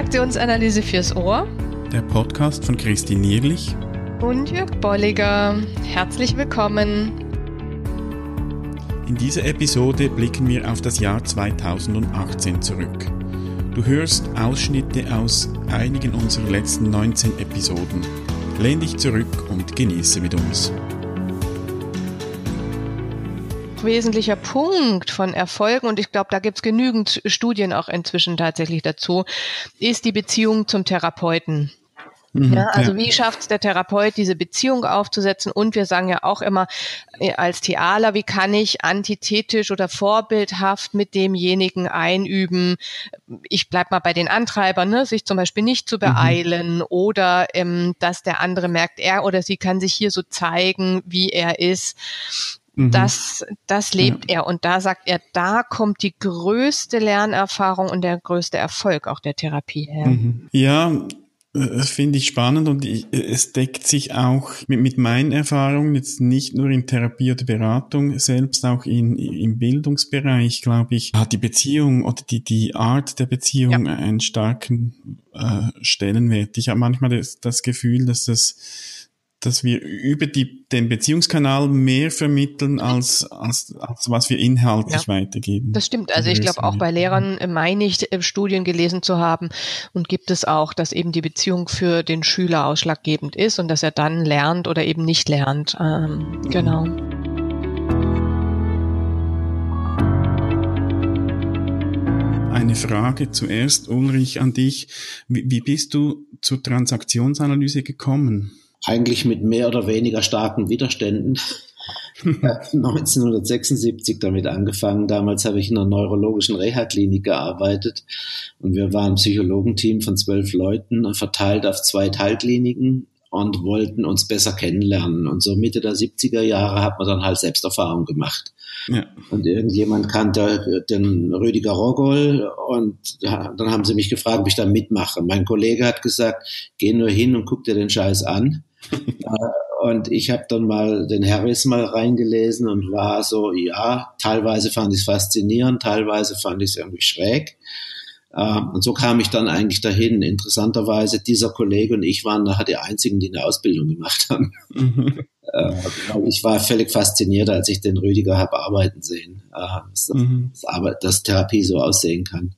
Transaktionsanalyse fürs Ohr. Der Podcast von Christine Nierlich und Jörg Bolliger. Herzlich willkommen. In dieser Episode blicken wir auf das Jahr 2018 zurück. Du hörst Ausschnitte aus einigen unserer letzten 19 Episoden. Lehn dich zurück und genieße mit uns wesentlicher Punkt von Erfolgen, und ich glaube, da gibt es genügend Studien auch inzwischen tatsächlich dazu, ist die Beziehung zum Therapeuten. Mhm, ja, also ja. wie schafft es der Therapeut, diese Beziehung aufzusetzen? Und wir sagen ja auch immer äh, als Thealer, wie kann ich antithetisch oder vorbildhaft mit demjenigen einüben? Ich bleib mal bei den Antreibern, ne? sich zum Beispiel nicht zu mhm. beeilen mhm. oder ähm, dass der andere merkt, er oder sie kann sich hier so zeigen, wie er ist. Mhm. Das, das lebt ja. er. Und da sagt er, da kommt die größte Lernerfahrung und der größte Erfolg auch der Therapie her. Mhm. Ja, das finde ich spannend und ich, es deckt sich auch mit, mit meinen Erfahrungen jetzt nicht nur in Therapie oder Beratung, selbst auch in, im Bildungsbereich, glaube ich, hat die Beziehung oder die, die Art der Beziehung ja. einen starken äh, Stellenwert. Ich habe manchmal das, das Gefühl, dass das dass wir über die, den Beziehungskanal mehr vermitteln, als, als, als was wir inhaltlich ja, weitergeben. Das stimmt. Also ich glaube auch bei Lehrern meine ich äh, Studien gelesen zu haben und gibt es auch, dass eben die Beziehung für den Schüler ausschlaggebend ist und dass er dann lernt oder eben nicht lernt. Ähm, genau. Eine Frage zuerst, Ulrich, an dich. Wie, wie bist du zur Transaktionsanalyse gekommen? Eigentlich mit mehr oder weniger starken Widerständen. 1976 damit angefangen. Damals habe ich in einer neurologischen Reha-Klinik gearbeitet und wir waren ein Psychologenteam von zwölf Leuten, verteilt auf zwei Teilkliniken und wollten uns besser kennenlernen. Und so Mitte der 70er Jahre hat man dann halt Selbsterfahrung gemacht. Ja. Und irgendjemand kannte den Rüdiger Rogol und dann haben sie mich gefragt, ob ich da mitmache. Mein Kollege hat gesagt, geh nur hin und guck dir den Scheiß an. Äh, und ich habe dann mal den Harris mal reingelesen und war so, ja, teilweise fand ich es faszinierend, teilweise fand ich es irgendwie schräg. Uh, und so kam ich dann eigentlich dahin. Interessanterweise, dieser Kollege und ich waren nachher die einzigen, die eine Ausbildung gemacht haben. Mhm. Uh, ich war völlig fasziniert, als ich den Rüdiger habe arbeiten sehen, uh, dass, mhm. dass Therapie so aussehen kann.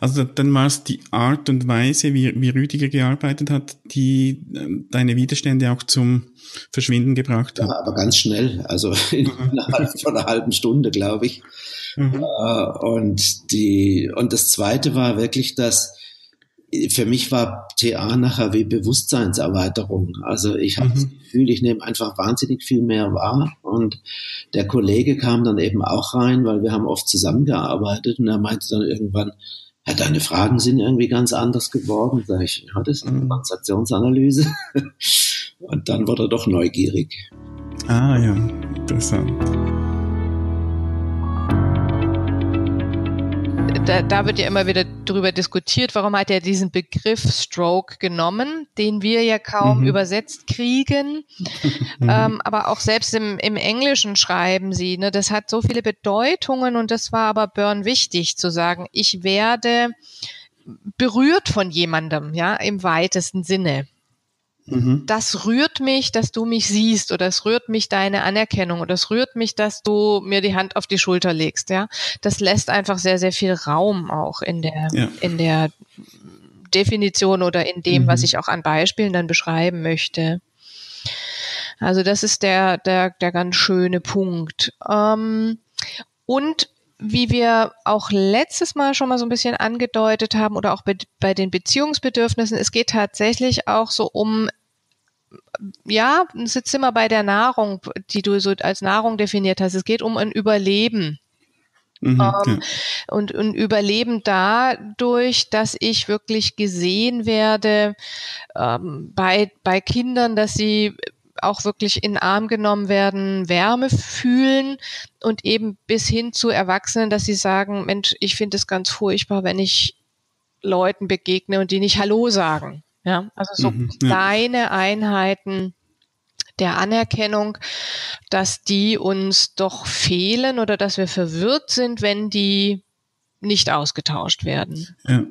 Also dann war es die Art und Weise, wie, wie Rüdiger gearbeitet hat, die äh, deine Widerstände auch zum Verschwinden gebracht hat. Ja, aber ganz schnell, also innerhalb von einer halben Stunde, glaube ich. Mhm. Äh, und die und das Zweite war wirklich, dass für mich war TA nachher wie Bewusstseinserweiterung. Also ich habe mhm. das Gefühl, ich nehme einfach wahnsinnig viel mehr wahr. Und der Kollege kam dann eben auch rein, weil wir haben oft zusammengearbeitet und er meinte dann irgendwann, ja, deine Fragen sind irgendwie ganz anders geworden. Sag ich, ja, das ist eine mhm. Transaktionsanalyse. und dann wurde er doch neugierig. Ah ja, interessant. Da, da wird ja immer wieder darüber diskutiert, warum hat er diesen Begriff Stroke genommen, den wir ja kaum mhm. übersetzt kriegen. Mhm. Ähm, aber auch selbst im, im Englischen schreiben sie, ne, das hat so viele Bedeutungen und das war aber Burn wichtig zu sagen, ich werde berührt von jemandem, ja, im weitesten Sinne. Mhm. Das rührt mich, dass du mich siehst oder es rührt mich deine Anerkennung oder es rührt mich, dass du mir die Hand auf die Schulter legst, ja. Das lässt einfach sehr, sehr viel Raum auch in der, ja. in der Definition oder in dem, mhm. was ich auch an Beispielen dann beschreiben möchte. Also das ist der, der, der ganz schöne Punkt. Ähm, und wie wir auch letztes Mal schon mal so ein bisschen angedeutet haben oder auch bei, bei den Beziehungsbedürfnissen, es geht tatsächlich auch so um ja, ist immer bei der Nahrung, die du so als Nahrung definiert hast. Es geht um ein Überleben. Mhm, ähm, ja. und, und Überleben dadurch, dass ich wirklich gesehen werde ähm, bei, bei Kindern, dass sie auch wirklich in Arm genommen werden, Wärme fühlen und eben bis hin zu Erwachsenen, dass sie sagen, Mensch, ich finde es ganz furchtbar, wenn ich Leuten begegne und die nicht Hallo sagen. Ja, also so mhm, ja. kleine Einheiten der Anerkennung, dass die uns doch fehlen oder dass wir verwirrt sind, wenn die nicht ausgetauscht werden. Ja.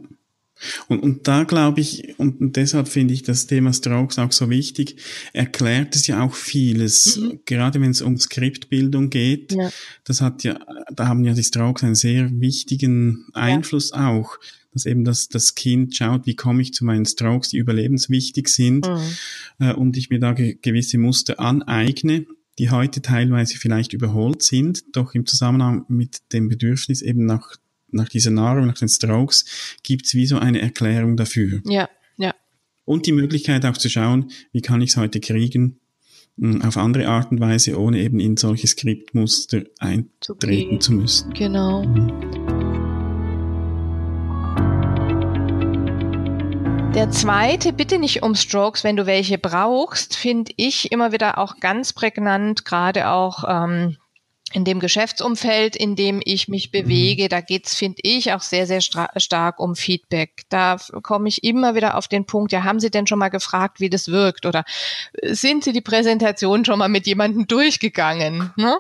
Und, und da glaube ich, und, deshalb finde ich das Thema Strokes auch so wichtig, erklärt es ja auch vieles, mhm. gerade wenn es um Skriptbildung geht. Ja. Das hat ja, da haben ja die Strokes einen sehr wichtigen Einfluss ja. auch, dass eben das, das Kind schaut, wie komme ich zu meinen Strokes, die überlebenswichtig sind, mhm. äh, und ich mir da ge gewisse Muster aneigne die heute teilweise vielleicht überholt sind, doch im Zusammenhang mit dem Bedürfnis eben nach nach dieser Nahrung, nach den Strokes, gibt's wie so eine Erklärung dafür. Ja, ja. Und die Möglichkeit auch zu schauen, wie kann ich es heute kriegen, hm, auf andere Art und Weise, ohne eben in solche Skriptmuster eintreten zu müssen. Genau. Der zweite, bitte nicht um Strokes, wenn du welche brauchst, finde ich immer wieder auch ganz prägnant, gerade auch ähm, in dem Geschäftsumfeld, in dem ich mich mhm. bewege, da geht's, finde ich, auch sehr, sehr stark um Feedback. Da komme ich immer wieder auf den Punkt, ja, haben Sie denn schon mal gefragt, wie das wirkt? Oder sind Sie die Präsentation schon mal mit jemandem durchgegangen? Ne?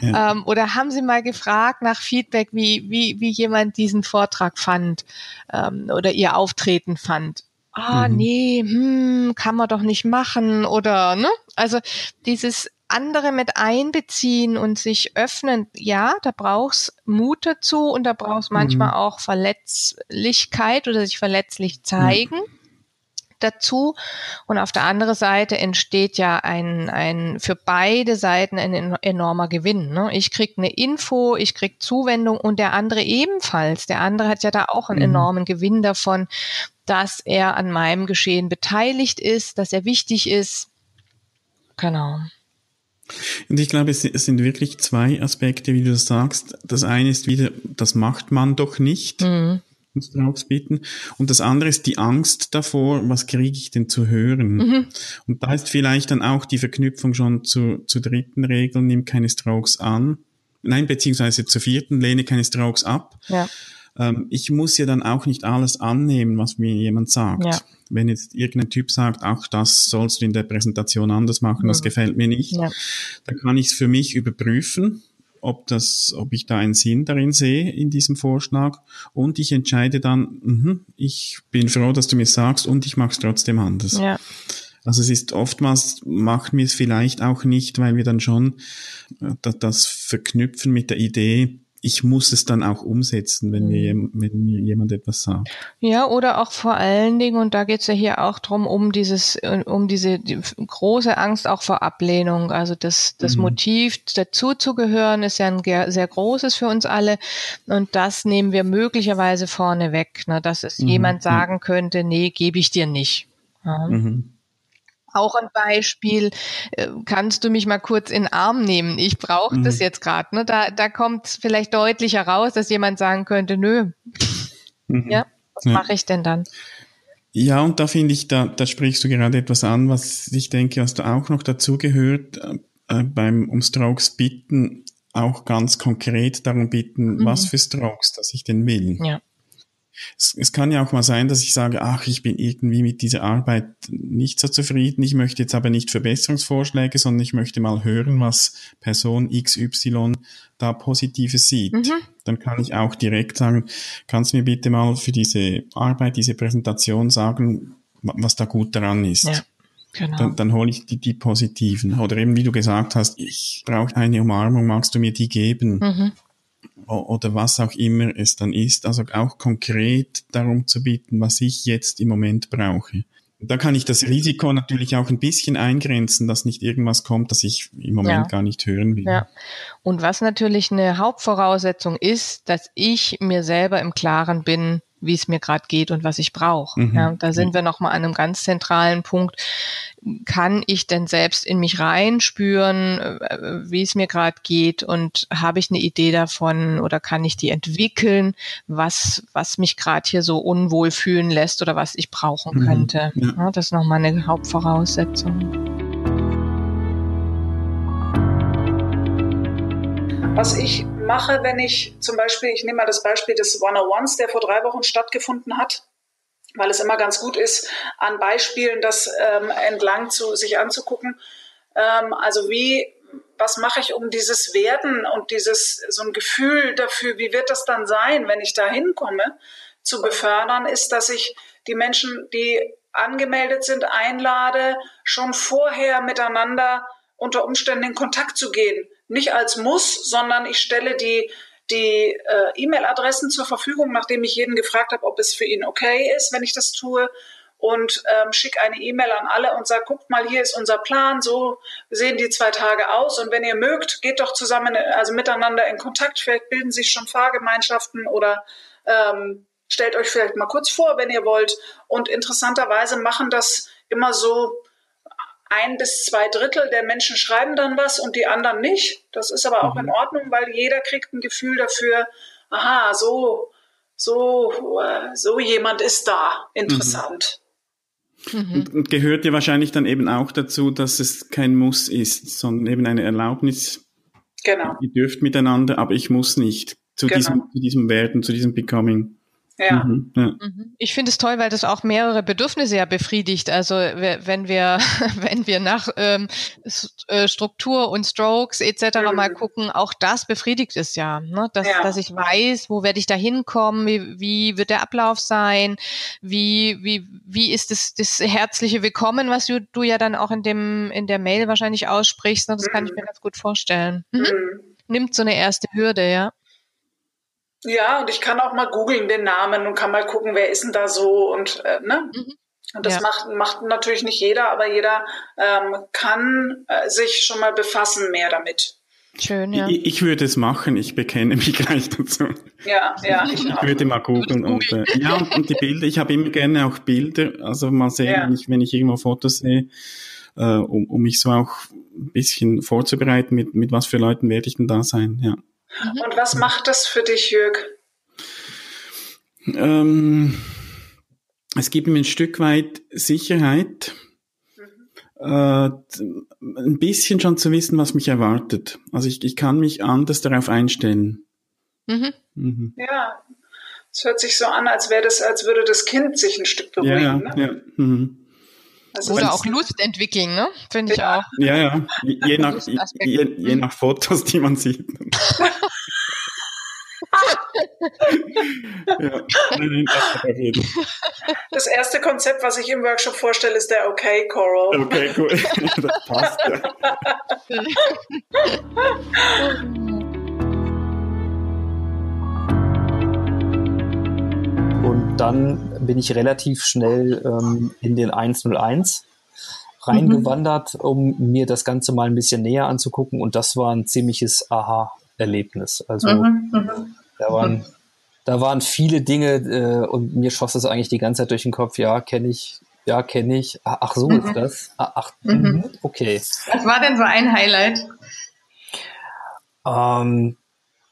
Ja. Ähm, oder haben Sie mal gefragt nach Feedback, wie, wie, wie jemand diesen Vortrag fand ähm, oder Ihr Auftreten fand? Ah, mhm. nee, hm, kann man doch nicht machen oder, ne? Also dieses andere mit einbeziehen und sich öffnen, ja, da brauchst Mut dazu und da brauchst manchmal mhm. auch Verletzlichkeit oder sich verletzlich zeigen. Mhm. dazu und auf der anderen Seite entsteht ja ein, ein für beide Seiten ein enormer Gewinn. Ne? Ich krieg eine Info, ich krieg Zuwendung und der andere ebenfalls. Der andere hat ja da auch einen mhm. enormen Gewinn davon, dass er an meinem Geschehen beteiligt ist, dass er wichtig ist. Genau. Und ich glaube, es sind wirklich zwei Aspekte, wie du das sagst. Das eine ist wieder, das macht man doch nicht. Mhm. Uns drauf bitten. Und das andere ist die Angst davor, was kriege ich denn zu hören? Mhm. Und da ist vielleicht dann auch die Verknüpfung schon zu, zur dritten Regel, nimm keine Strokes an. Nein, beziehungsweise zur vierten, lehne keine Strokes ab. Ja ähm, ich muss ja dann auch nicht alles annehmen, was mir jemand sagt. Ja. Wenn jetzt irgendein Typ sagt, ach, das sollst du in der Präsentation anders machen, mhm. das gefällt mir nicht, ja. dann kann ich es für mich überprüfen, ob das, ob ich da einen Sinn darin sehe in diesem Vorschlag und ich entscheide dann, mh, ich bin froh, dass du mir sagst und ich mache es trotzdem anders. Ja. Also es ist oftmals, machen wir es vielleicht auch nicht, weil wir dann schon äh, das verknüpfen mit der Idee, ich muss es dann auch umsetzen, wenn, mir, mhm. wenn mir jemand etwas sagt. Ja, oder auch vor allen Dingen, und da geht es ja hier auch drum um dieses, um diese die große Angst auch vor Ablehnung. Also das, das mhm. Motiv, dazuzugehören, ist ja ein sehr großes für uns alle. Und das nehmen wir möglicherweise vorne weg, ne, dass es mhm. jemand sagen könnte, nee, gebe ich dir nicht. Ja. Mhm auch ein Beispiel, äh, kannst du mich mal kurz in den Arm nehmen? Ich brauche mhm. das jetzt gerade. Ne? Da, da kommt vielleicht deutlicher raus, dass jemand sagen könnte, nö. Mhm. Ja, was ja. mache ich denn dann? Ja, und da finde ich, da, da sprichst du gerade etwas an, was ich denke, was da auch noch dazu gehört, äh, beim um Strokes bitten, auch ganz konkret darum bitten, mhm. was für Strokes, dass ich denn will. Ja. Es, es kann ja auch mal sein, dass ich sage, ach, ich bin irgendwie mit dieser Arbeit nicht so zufrieden. Ich möchte jetzt aber nicht Verbesserungsvorschläge, sondern ich möchte mal hören, was Person XY da Positives sieht. Mhm. Dann kann ich auch direkt sagen, kannst du mir bitte mal für diese Arbeit, diese Präsentation sagen, was da gut daran ist. Ja. Genau. Dann, dann hole ich die, die positiven. Oder eben, wie du gesagt hast, ich brauche eine Umarmung, magst du mir die geben? Mhm oder was auch immer es dann ist, also auch konkret darum zu bitten, was ich jetzt im Moment brauche. Da kann ich das Risiko natürlich auch ein bisschen eingrenzen, dass nicht irgendwas kommt, das ich im Moment ja. gar nicht hören will. Ja. Und was natürlich eine Hauptvoraussetzung ist, dass ich mir selber im Klaren bin, wie es mir gerade geht und was ich brauche. Mhm. Ja, da sind wir nochmal an einem ganz zentralen Punkt. Kann ich denn selbst in mich reinspüren, äh, wie es mir gerade geht und habe ich eine Idee davon oder kann ich die entwickeln, was, was mich gerade hier so unwohl fühlen lässt oder was ich brauchen mhm. könnte. Ja. Ja, das ist nochmal eine Hauptvoraussetzung. Was ich mache, wenn ich zum Beispiel, ich nehme mal das Beispiel des One-on-Ones, der vor drei Wochen stattgefunden hat, weil es immer ganz gut ist, an Beispielen das ähm, entlang zu sich anzugucken. Ähm, also wie, was mache ich um dieses Werden und dieses so ein Gefühl dafür, wie wird das dann sein, wenn ich da hinkomme? zu befördern, ist, dass ich die Menschen, die angemeldet sind, einlade, schon vorher miteinander unter Umständen in Kontakt zu gehen. Nicht als Muss, sondern ich stelle die, die äh, E-Mail-Adressen zur Verfügung, nachdem ich jeden gefragt habe, ob es für ihn okay ist, wenn ich das tue. Und ähm, schicke eine E-Mail an alle und sage, guckt mal, hier ist unser Plan, so sehen die zwei Tage aus. Und wenn ihr mögt, geht doch zusammen, also miteinander in Kontakt, vielleicht bilden sich schon Fahrgemeinschaften oder ähm, stellt euch vielleicht mal kurz vor, wenn ihr wollt. Und interessanterweise machen das immer so ein bis zwei Drittel der Menschen schreiben dann was und die anderen nicht. Das ist aber auch in mhm. Ordnung, weil jeder kriegt ein Gefühl dafür, aha, so, so, äh, so jemand ist da. Interessant. Mhm. Und, gehört ja wahrscheinlich dann eben auch dazu, dass es kein Muss ist, sondern eben eine Erlaubnis. Genau. Ihr dürft miteinander, aber ich muss nicht zu, genau. diesem, zu diesem Werden, zu diesem Becoming. Ja. Mhm, ja. Mhm. Ich finde es toll, weil das auch mehrere Bedürfnisse ja befriedigt. Also wenn wir, wenn wir nach ähm, äh, Struktur und Strokes etc. Mhm. mal gucken, auch das befriedigt es ja, ne? dass, ja. dass ich weiß, wo werde ich da hinkommen, wie, wie wird der Ablauf sein, wie, wie, wie ist das, das herzliche Willkommen, was du, du ja dann auch in dem in der Mail wahrscheinlich aussprichst. Ne? Das kann ich mhm. mir ganz gut vorstellen. Mhm. mhm. Nimmt so eine erste Hürde, ja. Ja, und ich kann auch mal googeln den Namen und kann mal gucken, wer ist denn da so und äh, ne? Mhm. Und das ja. macht, macht natürlich nicht jeder, aber jeder ähm, kann äh, sich schon mal befassen mehr damit. Schön, ja. Ich, ich, würde es machen, ich bekenne mich gleich dazu. Ja, ja. Ich, ich würde mal googeln und äh, ja, und, und, die Bilder, ich habe immer gerne auch Bilder, also mal sehen, ja. wenn, ich, wenn ich irgendwo Fotos sehe, äh, um, um mich so auch ein bisschen vorzubereiten, mit, mit was für Leuten werde ich denn da sein, ja. Mhm. Und was macht das für dich, Jörg? Ähm, es gibt mir ein Stück weit Sicherheit, mhm. äh, ein bisschen schon zu wissen, was mich erwartet. Also ich, ich kann mich anders darauf einstellen. Mhm. Mhm. Ja, es hört sich so an, als wäre das, als würde das Kind sich ein Stück beruhigen. Ja, ne? ja. Mhm. Also Oder auch Lust entwickeln, ne? Finde ich auch. Ja, ja. Je, nach, je, je nach Fotos, die man sieht. das erste Konzept, was ich im Workshop vorstelle, ist der Okay Coral. Okay, cool. das passt ja. Und dann bin ich relativ schnell ähm, in den 101 reingewandert, mhm. um mir das Ganze mal ein bisschen näher anzugucken. Und das war ein ziemliches Aha-Erlebnis. Also mhm, mhm. da waren da waren viele Dinge äh, und mir schoss es eigentlich die ganze Zeit durch den Kopf. Ja, kenne ich, ja, kenne ich. Ach, so mhm. ist das. Ah, ach, mhm. okay. Was war denn so ein Highlight? Ähm,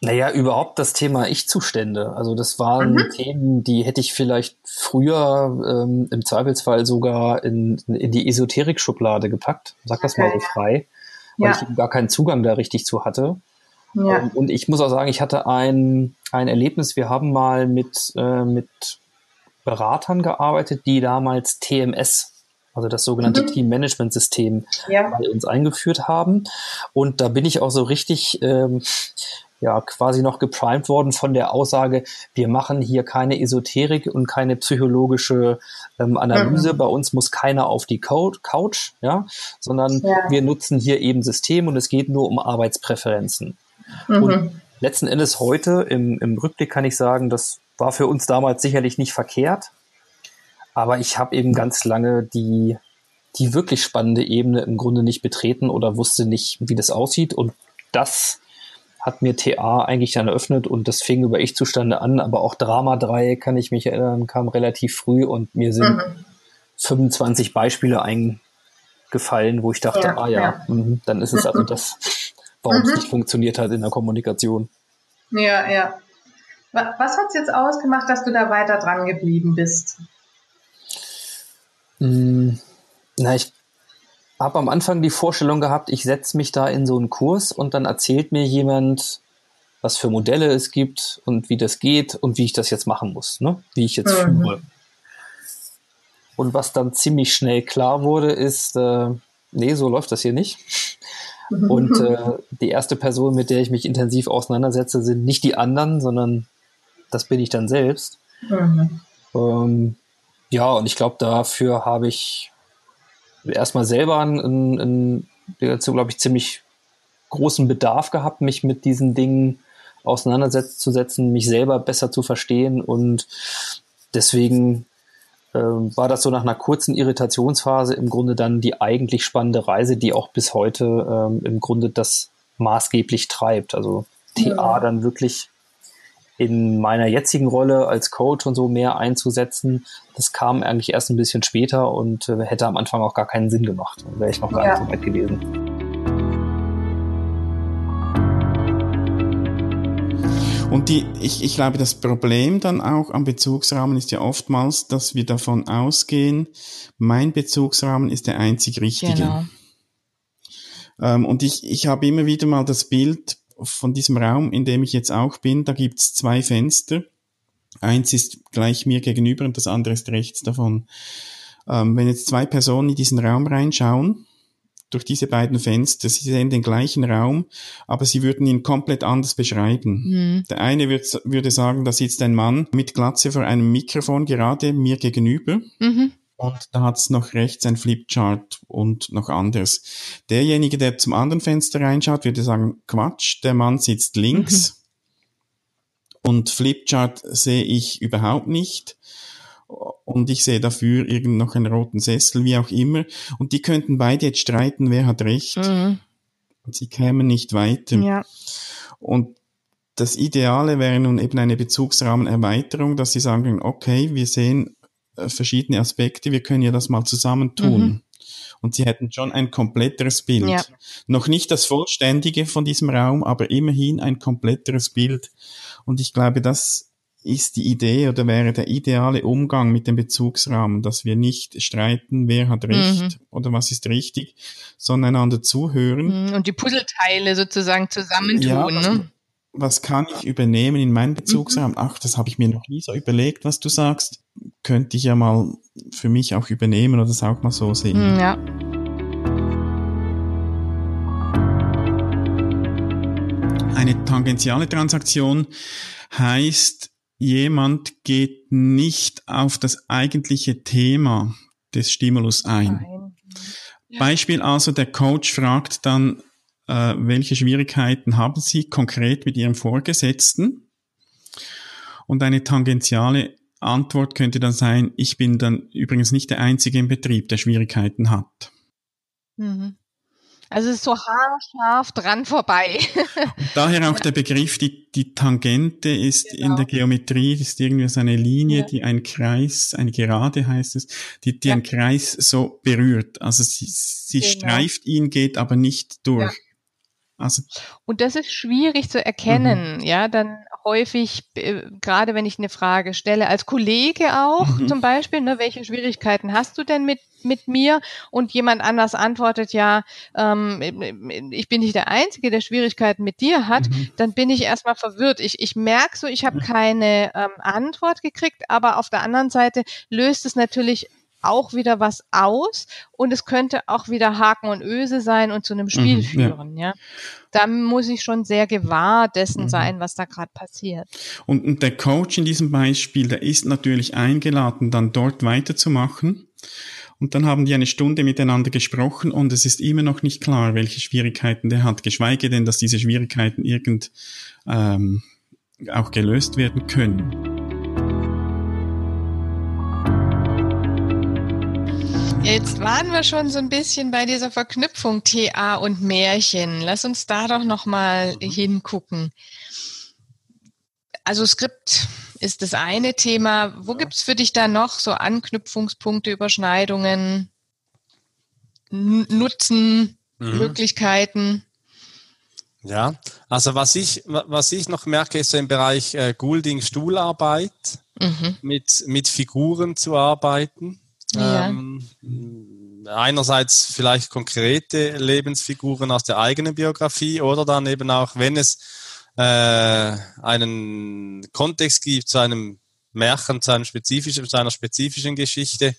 naja, überhaupt das Thema Ich-Zustände. Also das waren mhm. Themen, die hätte ich vielleicht früher ähm, im Zweifelsfall sogar in, in die Esoterik-Schublade gepackt. Sag das okay. mal so frei, weil ja. ich gar keinen Zugang da richtig zu hatte. Ja. Ähm, und ich muss auch sagen, ich hatte ein, ein Erlebnis. Wir haben mal mit, äh, mit Beratern gearbeitet, die damals TMS also das sogenannte mhm. Team-Management-System ja. bei uns eingeführt haben. Und da bin ich auch so richtig ähm, ja quasi noch geprimed worden von der Aussage, wir machen hier keine Esoterik und keine psychologische ähm, Analyse. Mhm. Bei uns muss keiner auf die Couch, ja, sondern ja. wir nutzen hier eben System und es geht nur um Arbeitspräferenzen. Mhm. Und letzten Endes heute im, im Rückblick kann ich sagen, das war für uns damals sicherlich nicht verkehrt. Aber ich habe eben ganz lange die, die wirklich spannende Ebene im Grunde nicht betreten oder wusste nicht, wie das aussieht. Und das hat mir TA eigentlich dann eröffnet und das fing über Ich-Zustande an, aber auch Drama 3, kann ich mich erinnern, kam relativ früh und mir sind mhm. 25 Beispiele eingefallen, wo ich dachte, ja, ah ja, ja. Mh, dann ist es also das, warum mhm. es nicht funktioniert hat in der Kommunikation. Ja, ja. Was hat es jetzt ausgemacht, dass du da weiter dran geblieben bist? Hm, na, ich habe am Anfang die Vorstellung gehabt, ich setze mich da in so einen Kurs und dann erzählt mir jemand, was für Modelle es gibt und wie das geht und wie ich das jetzt machen muss, ne? wie ich jetzt mhm. führe. Und was dann ziemlich schnell klar wurde, ist, äh, nee, so läuft das hier nicht. Mhm. Und äh, die erste Person, mit der ich mich intensiv auseinandersetze, sind nicht die anderen, sondern das bin ich dann selbst. Mhm. Ähm, ja, und ich glaube, dafür habe ich erstmal selber einen, einen glaube ich, ziemlich großen Bedarf gehabt, mich mit diesen Dingen auseinanderzusetzen, mich selber besser zu verstehen und deswegen ähm, war das so nach einer kurzen Irritationsphase im Grunde dann die eigentlich spannende Reise, die auch bis heute ähm, im Grunde das maßgeblich treibt. Also TA ja. dann wirklich in meiner jetzigen Rolle als Coach und so mehr einzusetzen, das kam eigentlich erst ein bisschen später und äh, hätte am Anfang auch gar keinen Sinn gemacht. Wäre ich noch gar ja. nicht so weit gewesen. Und die, ich, ich glaube, das Problem dann auch am Bezugsrahmen ist ja oftmals, dass wir davon ausgehen, mein Bezugsrahmen ist der einzig richtige. Genau. Ähm, und ich, ich habe immer wieder mal das Bild von diesem Raum, in dem ich jetzt auch bin, da gibt's zwei Fenster. Eins ist gleich mir gegenüber und das andere ist rechts davon. Ähm, wenn jetzt zwei Personen in diesen Raum reinschauen, durch diese beiden Fenster. Sie sehen den gleichen Raum, aber sie würden ihn komplett anders beschreiben. Mhm. Der eine würd, würde sagen, da sitzt ein Mann mit Glatze vor einem Mikrofon gerade mir gegenüber. Mhm. Und da hat es noch rechts ein Flipchart und noch anderes. Derjenige, der zum anderen Fenster reinschaut, würde sagen, Quatsch, der Mann sitzt links. Mhm. Und Flipchart sehe ich überhaupt nicht und ich sehe dafür irgend noch einen roten Sessel, wie auch immer. Und die könnten beide jetzt streiten, wer hat recht. Mhm. Und sie kämen nicht weiter. Ja. Und das Ideale wäre nun eben eine Bezugsrahmenerweiterung, dass sie sagen, okay, wir sehen verschiedene Aspekte, wir können ja das mal zusammentun. Mhm. Und sie hätten schon ein kompletteres Bild. Ja. Noch nicht das vollständige von diesem Raum, aber immerhin ein kompletteres Bild. Und ich glaube, das ist die Idee oder wäre der ideale Umgang mit dem Bezugsrahmen, dass wir nicht streiten, wer hat recht mhm. oder was ist richtig, sondern einander zuhören. Mhm, und die Puzzleteile sozusagen zusammentun. Ja, ne? Was kann ich übernehmen in meinen Bezugsrahmen? Mhm. Ach, das habe ich mir noch nie so überlegt, was du sagst. Könnte ich ja mal für mich auch übernehmen oder das auch mal so sehen. Mhm, ja. Eine tangentiale Transaktion heißt, jemand geht nicht auf das eigentliche Thema des Stimulus ein. Ja. Beispiel also, der Coach fragt dann, äh, welche Schwierigkeiten haben Sie konkret mit Ihrem Vorgesetzten? Und eine tangentiale Antwort könnte dann sein, ich bin dann übrigens nicht der Einzige im Betrieb, der Schwierigkeiten hat. Mhm. Also es ist so haarscharf dran vorbei. Daher auch der Begriff, die, die Tangente ist genau. in der Geometrie, ist irgendwie so eine Linie, ja. die ein Kreis, eine Gerade heißt es, die, die ja. einen Kreis so berührt. Also sie, sie genau. streift ihn, geht aber nicht durch. Ja. Also, und das ist schwierig zu erkennen, mhm. ja, dann häufig, äh, gerade wenn ich eine Frage stelle, als Kollege auch mhm. zum Beispiel, ne, welche Schwierigkeiten hast du denn mit, mit mir? Und jemand anders antwortet ja, ähm, ich bin nicht der Einzige, der Schwierigkeiten mit dir hat, mhm. dann bin ich erstmal verwirrt. Ich, ich merke so, ich habe keine ähm, Antwort gekriegt, aber auf der anderen Seite löst es natürlich auch wieder was aus und es könnte auch wieder Haken und Öse sein und zu einem Spiel mhm, führen, ja. ja. Da muss ich schon sehr gewahr dessen mhm. sein, was da gerade passiert. Und, und der Coach in diesem Beispiel, der ist natürlich eingeladen, dann dort weiterzumachen. Und dann haben die eine Stunde miteinander gesprochen und es ist immer noch nicht klar, welche Schwierigkeiten der hat, geschweige denn, dass diese Schwierigkeiten irgend ähm, auch gelöst werden können. Jetzt waren wir schon so ein bisschen bei dieser Verknüpfung TA und Märchen. Lass uns da doch noch mal mhm. hingucken. Also Skript ist das eine Thema. Wo gibt es für dich da noch so Anknüpfungspunkte, Überschneidungen, Nutzen, mhm. Möglichkeiten? Ja, also was ich, was ich noch merke, ist so im Bereich äh, Goulding-Stuhlarbeit, mhm. mit, mit Figuren zu arbeiten. Ja. Ähm, einerseits vielleicht konkrete Lebensfiguren aus der eigenen Biografie oder dann eben auch, wenn es äh, einen Kontext gibt zu einem Märchen, zu, einem spezifischen, zu einer spezifischen Geschichte,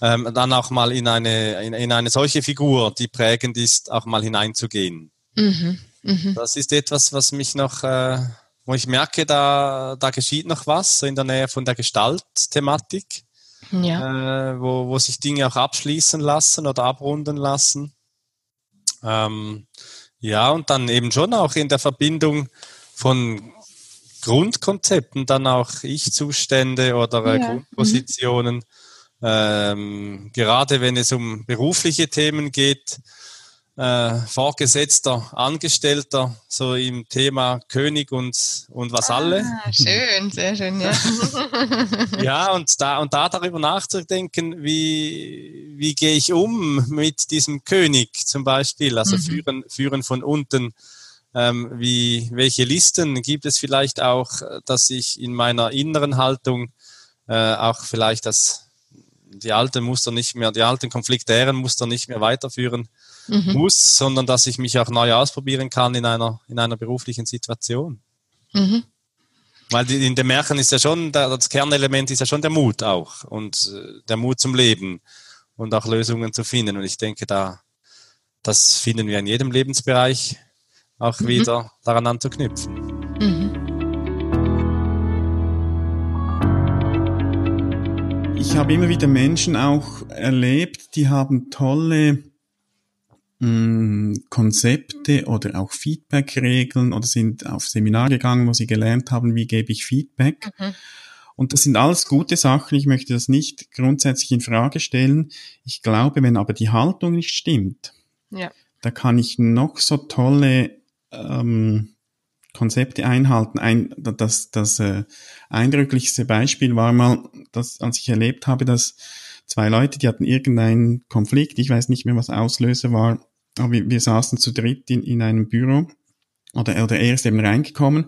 ähm, dann auch mal in eine, in, in, eine solche Figur, die prägend ist, auch mal hineinzugehen. Mhm, mh. Das ist etwas, was mich noch äh, wo ich merke, da, da geschieht noch was, so in der Nähe von der Gestaltthematik, ja. äh, wo, wo sich Dinge auch abschließen lassen oder abrunden lassen. Ähm, ja, und dann eben schon auch in der Verbindung von Grundkonzepten, dann auch Ich-Zustände oder äh, ja. Grundpositionen. Mhm. Ähm, gerade wenn es um berufliche Themen geht, äh, Vorgesetzter, Angestellter, so im Thema König und, und was alle. Ah, schön, sehr schön, ja. ja, und da, und da darüber nachzudenken, wie, wie gehe ich um mit diesem König zum Beispiel, also mhm. führen, führen von unten. Ähm, wie, welche Listen gibt es vielleicht auch, dass ich in meiner inneren Haltung äh, auch vielleicht das, die alten Muster nicht mehr, die alten konfliktären Muster nicht mehr weiterführen mhm. muss, sondern dass ich mich auch neu ausprobieren kann in einer, in einer beruflichen Situation. Mhm. Weil die, in dem Märchen ist ja schon, das Kernelement ist ja schon der Mut auch und äh, der Mut zum Leben und auch Lösungen zu finden. Und ich denke, da, das finden wir in jedem Lebensbereich auch mhm. wieder daran anzuknüpfen. Ich habe immer wieder Menschen auch erlebt, die haben tolle Konzepte oder auch Feedback-Regeln oder sind auf Seminar gegangen, wo sie gelernt haben, wie gebe ich Feedback. Mhm. Und das sind alles gute Sachen. Ich möchte das nicht grundsätzlich in Frage stellen. Ich glaube, wenn aber die Haltung nicht stimmt, ja. da kann ich noch so tolle ähm, Konzepte einhalten. Ein, das das äh, eindrücklichste Beispiel war mal, dass, als ich erlebt habe, dass zwei Leute, die hatten irgendeinen Konflikt, ich weiß nicht mehr, was Auslöser war, aber wir, wir saßen zu dritt in, in einem Büro oder, oder er ist eben reingekommen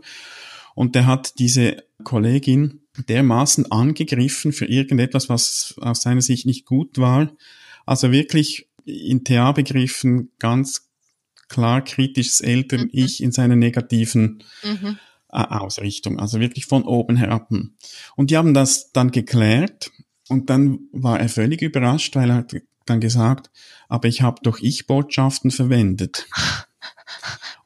und der hat diese Kollegin dermaßen angegriffen für irgendetwas, was aus seiner Sicht nicht gut war. Also wirklich in TA-Begriffen ganz klar kritisches Eltern-Ich mhm. in seiner negativen mhm. Ausrichtung, also wirklich von oben herab. Und die haben das dann geklärt und dann war er völlig überrascht, weil er hat dann gesagt, aber ich habe doch Ich-Botschaften verwendet.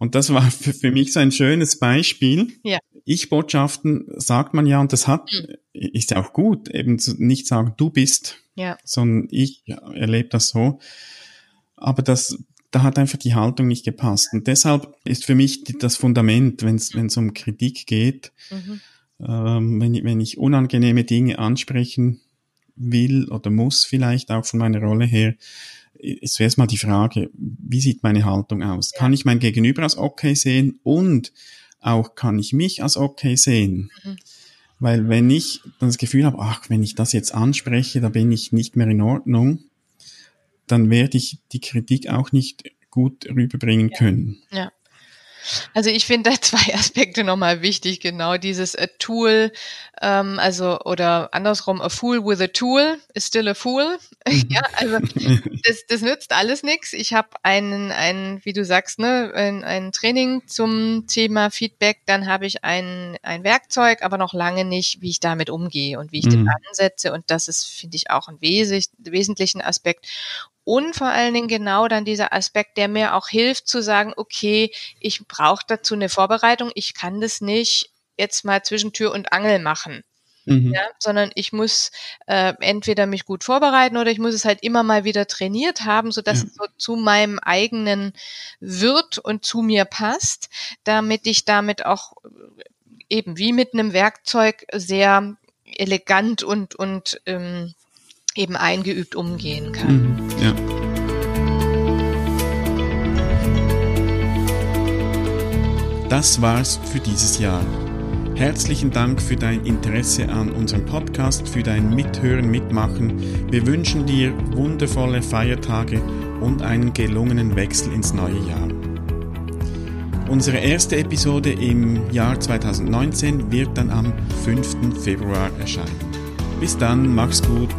Und das war für, für, mich so ein schönes Beispiel. Ja. Ich-Botschaften sagt man ja, und das hat, mhm. ist ja auch gut, eben zu, nicht sagen, du bist, ja. sondern ich erlebe das so. Aber das, da hat einfach die Haltung nicht gepasst. Und deshalb ist für mich das Fundament, wenn es mhm. um Kritik geht, mhm. ähm, wenn, wenn ich unangenehme Dinge ansprechen will oder muss vielleicht auch von meiner Rolle her, ist zuerst mal die Frage, wie sieht meine Haltung aus? Ja. Kann ich mein Gegenüber als okay sehen und auch kann ich mich als okay sehen? Mhm. Weil wenn ich das Gefühl habe, ach, wenn ich das jetzt anspreche, da bin ich nicht mehr in Ordnung, dann werde ich die Kritik auch nicht gut rüberbringen können. Ja. Also ich finde da zwei Aspekte nochmal wichtig, genau dieses a Tool, ähm, also oder andersrum, a fool with a tool is still a fool. ja, also das, das nützt alles nichts. Ich habe einen, ein, wie du sagst, ne, ein, ein Training zum Thema Feedback, dann habe ich ein, ein Werkzeug, aber noch lange nicht, wie ich damit umgehe und wie ich mhm. den ansetze. Und das ist, finde ich, auch ein wes wesentlichen Aspekt und vor allen Dingen genau dann dieser Aspekt, der mir auch hilft zu sagen, okay, ich brauche dazu eine Vorbereitung, ich kann das nicht jetzt mal zwischen Tür und Angel machen. Mhm. Ja, sondern ich muss äh, entweder mich gut vorbereiten oder ich muss es halt immer mal wieder trainiert haben, so dass ja. es so zu meinem eigenen wird und zu mir passt, damit ich damit auch eben wie mit einem Werkzeug sehr elegant und und ähm, eben eingeübt umgehen kann. Mhm, ja. Das war's für dieses Jahr. Herzlichen Dank für dein Interesse an unserem Podcast, für dein Mithören, Mitmachen. Wir wünschen dir wundervolle Feiertage und einen gelungenen Wechsel ins neue Jahr. Unsere erste Episode im Jahr 2019 wird dann am 5. Februar erscheinen. Bis dann, mach's gut